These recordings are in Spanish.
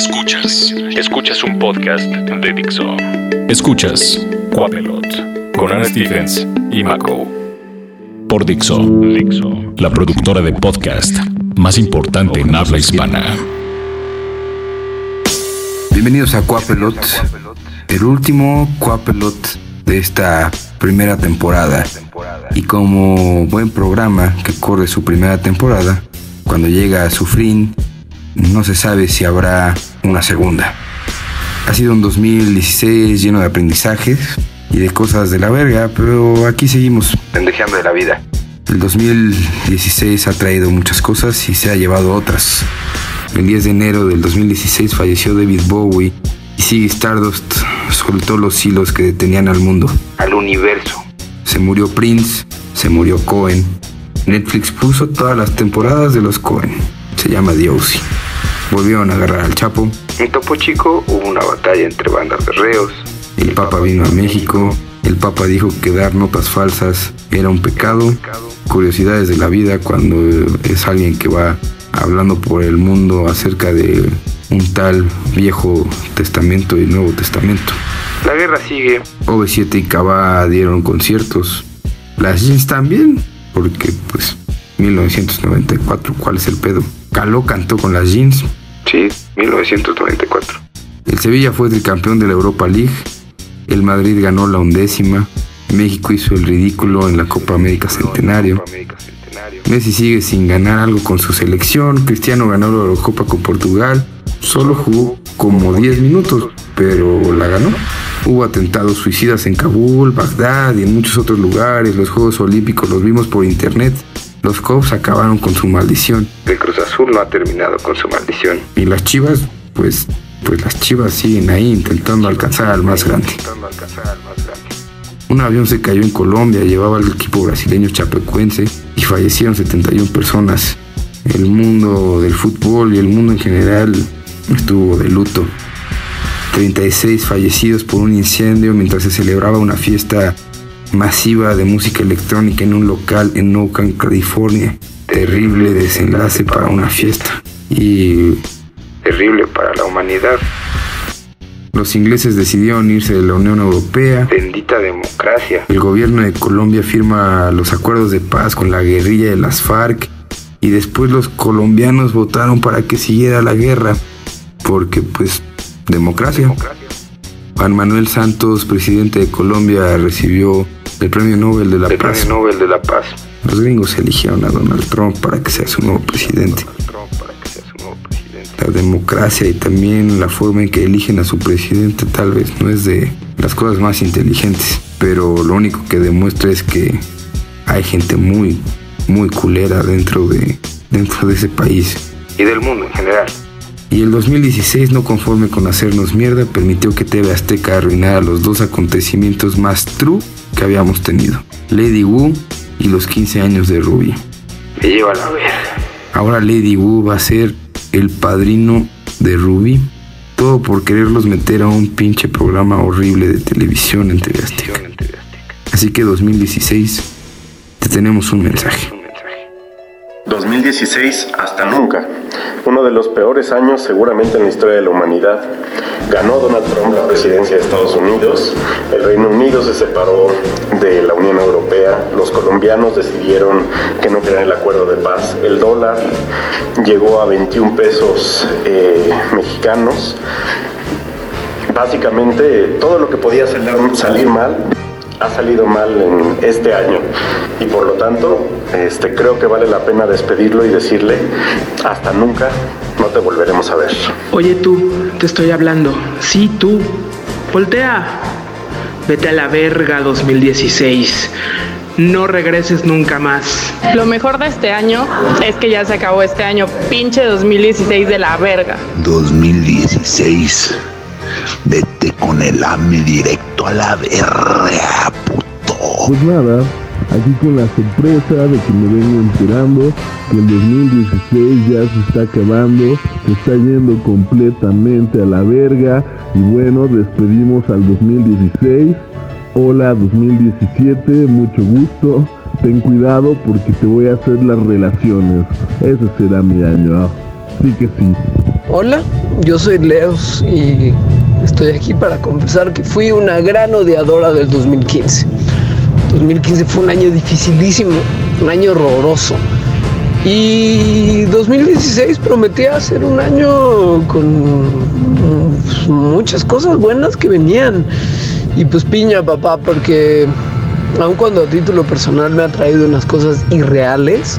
Escuchas. Escuchas un podcast de Dixo. Escuchas Quapelot con Ana Stephens y Mako. Por Dixo. Dixo. La productora de podcast más importante en habla hispana. Bienvenidos a Quapelot, el último Quapelot de esta primera temporada. Y como buen programa que corre su primera temporada, cuando llega a su fin, no se sabe si habrá una segunda. Ha sido un 2016 lleno de aprendizajes y de cosas de la verga, pero aquí seguimos pendejeando de la vida. El 2016 ha traído muchas cosas y se ha llevado otras. El 10 de enero del 2016 falleció David Bowie y Ziggy Stardust soltó los hilos que detenían al mundo, al universo. Se murió Prince, se murió Cohen. Netflix puso todas las temporadas de los Cohen. Llama The. Volvieron a agarrar al Chapo. En Topo Chico hubo una batalla entre bandas de reos. El Papa vino a México. El Papa dijo que dar notas falsas era un pecado. Curiosidades de la vida cuando es alguien que va hablando por el mundo acerca de un tal Viejo Testamento y Nuevo Testamento. La guerra sigue. OV7 y Cava dieron conciertos. Las jeans también, porque pues 1994, ¿cuál es el pedo? Caló cantó con las jeans. Sí, 1994. El Sevilla fue el campeón de la Europa League. El Madrid ganó la undécima. México hizo el ridículo en la Copa América Centenario. Messi sigue sin ganar algo con su selección. Cristiano ganó la Eurocopa con Portugal. Solo jugó como 10 minutos, pero la ganó. Hubo atentados suicidas en Kabul, Bagdad y en muchos otros lugares. Los Juegos Olímpicos los vimos por internet. Los Cubs acabaron con su maldición. El Cruz Azul no ha terminado con su maldición. Y las Chivas, pues, pues las Chivas siguen ahí intentando alcanzar al más grande. Un avión se cayó en Colombia, llevaba al equipo brasileño chapecuense y fallecieron 71 personas. El mundo del fútbol y el mundo en general estuvo de luto. 36 fallecidos por un incendio mientras se celebraba una fiesta masiva de música electrónica en un local en Oakland, California. Terrible desenlace para una fiesta y terrible para la humanidad. Los ingleses decidieron irse de la Unión Europea. Bendita democracia. El gobierno de Colombia firma los acuerdos de paz con la guerrilla de las FARC y después los colombianos votaron para que siguiera la guerra porque pues democracia. Juan Manuel Santos, presidente de Colombia, recibió el Premio Nobel de la Paz. Nobel de la Paz. Los gringos eligieron a Donald Trump para que sea su nuevo presidente. La democracia y también la forma en que eligen a su presidente tal vez no es de las cosas más inteligentes, pero lo único que demuestra es que hay gente muy, muy culera dentro de, dentro de ese país y del mundo en general. Y el 2016, no conforme con hacernos mierda, permitió que TV Azteca arruinara los dos acontecimientos más true que habíamos tenido. Lady Wu y los 15 años de Ruby. Me lleva a la verga. Ahora Lady Wu va a ser el padrino de Ruby. Todo por quererlos meter a un pinche programa horrible de televisión en TV Azteca. Así que 2016, te tenemos un mensaje. 2016 hasta nunca. Uno de los peores años seguramente en la historia de la humanidad. Ganó Donald Trump la presidencia de Estados Unidos, el Reino Unido se separó de la Unión Europea, los colombianos decidieron que no querían el acuerdo de paz, el dólar llegó a 21 pesos eh, mexicanos. Básicamente todo lo que podía salir mal ha salido mal en este año y por lo tanto este, creo que vale la pena despedirlo y decirle hasta nunca no te volveremos a ver. Oye tú, te estoy hablando. Sí, tú. Voltea. Vete a la verga 2016. No regreses nunca más. Lo mejor de este año es que ya se acabó este año. Pinche 2016 de la verga. 2016. Vete con el AMI directo a la verga, puto. Pues nada, aquí con la sorpresa de que me vengo enterando que el 2016 ya se está acabando, se está yendo completamente a la verga y bueno, despedimos al 2016. Hola 2017, mucho gusto. Ten cuidado porque te voy a hacer las relaciones. Ese será mi año. Sí que sí. Hola, yo soy Leos y estoy aquí para confesar que fui una gran odiadora del 2015. 2015 fue un año dificilísimo, un año horroroso. Y 2016 prometía ser un año con pues, muchas cosas buenas que venían. Y pues piña, papá, porque aun cuando a título personal me ha traído unas cosas irreales,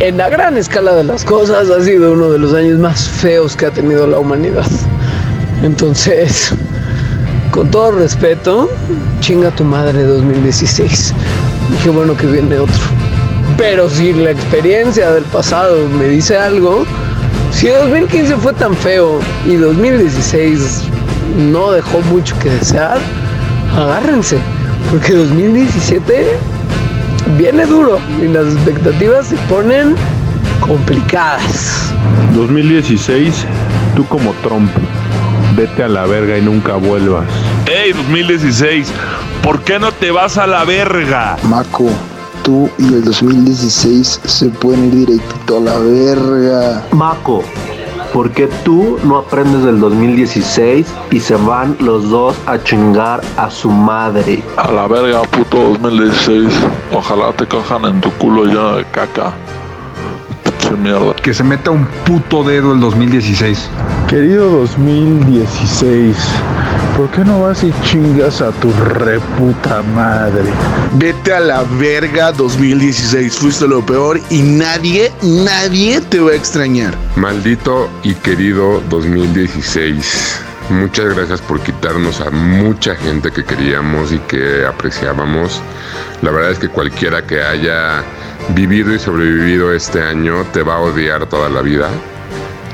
en la gran escala de las cosas ha sido uno de los años más feos que ha tenido la humanidad. Entonces, con todo respeto, chinga tu madre 2016. Qué bueno que viene otro. Pero si la experiencia del pasado me dice algo, si 2015 fue tan feo y 2016 no dejó mucho que desear, agárrense, porque 2017 viene duro y las expectativas se ponen complicadas. 2016, tú como Trump, vete a la verga y nunca vuelvas. ¡Ey, 2016! ¿Por qué no te vas a la verga? Maco, tú y el 2016 se pueden ir directo a la verga. Maco, ¿por qué tú no aprendes del 2016 y se van los dos a chingar a su madre? A la verga, puto 2016. Ojalá te cojan en tu culo lleno de caca. Mierda. Que se meta un puto dedo el 2016. Querido 2016, ¿por qué no vas y chingas a tu reputa madre? Vete a la verga 2016, fuiste lo peor y nadie, nadie te va a extrañar. Maldito y querido 2016. Muchas gracias por quitarnos a mucha gente que queríamos y que apreciábamos. La verdad es que cualquiera que haya vivido y sobrevivido este año te va a odiar toda la vida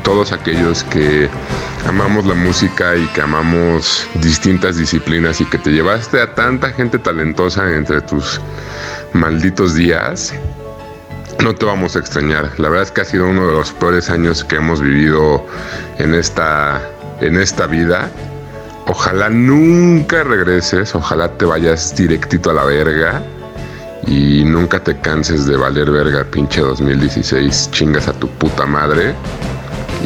todos aquellos que amamos la música y que amamos distintas disciplinas y que te llevaste a tanta gente talentosa entre tus malditos días, no te vamos a extrañar. La verdad es que ha sido uno de los peores años que hemos vivido en esta, en esta vida. Ojalá nunca regreses, ojalá te vayas directito a la verga y nunca te canses de valer verga, pinche 2016, chingas a tu puta madre.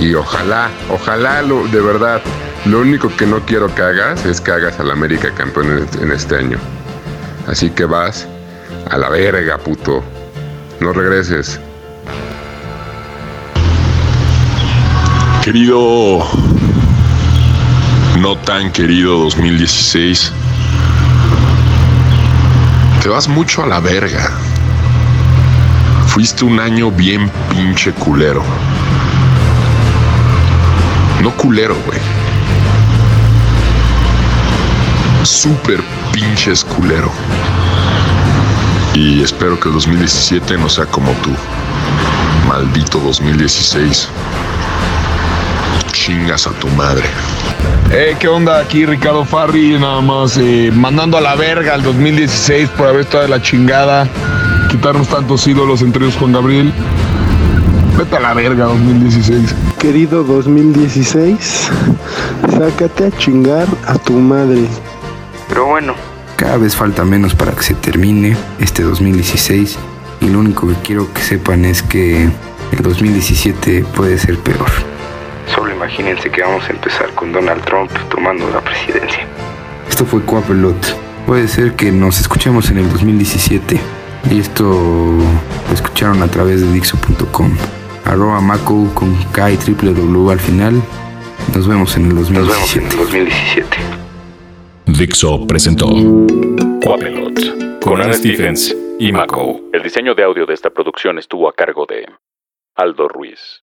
Y ojalá, ojalá, lo, de verdad, lo único que no quiero que hagas es que hagas al América campeón en este año. Así que vas a la verga, puto. No regreses. Querido, no tan querido 2016, te vas mucho a la verga. Fuiste un año bien pinche culero. No culero, güey. Súper pinches culero. Y espero que el 2017 no sea como tú. Maldito 2016. Chingas a tu madre. Eh, ¿qué onda? Aquí Ricardo Farri, nada más eh, mandando a la verga al 2016 por haber estado de la chingada, quitarnos tantos ídolos entre ellos Juan Gabriel. Vete a la verga 2016. Querido 2016, sácate a chingar a tu madre. Pero bueno, cada vez falta menos para que se termine este 2016 y lo único que quiero que sepan es que el 2017 puede ser peor. Solo imagínense que vamos a empezar con Donald Trump tomando la presidencia. Esto fue Coapelot. Puede ser que nos escuchemos en el 2017 y esto lo escucharon a través de Dixo.com arroba Maco con K y triple W al final. Nos vemos en el 2017. Nos vemos en el 2017. Dixo presentó Quapelot con Ana Stephens y Mako. El diseño de audio de esta producción estuvo a cargo de Aldo Ruiz.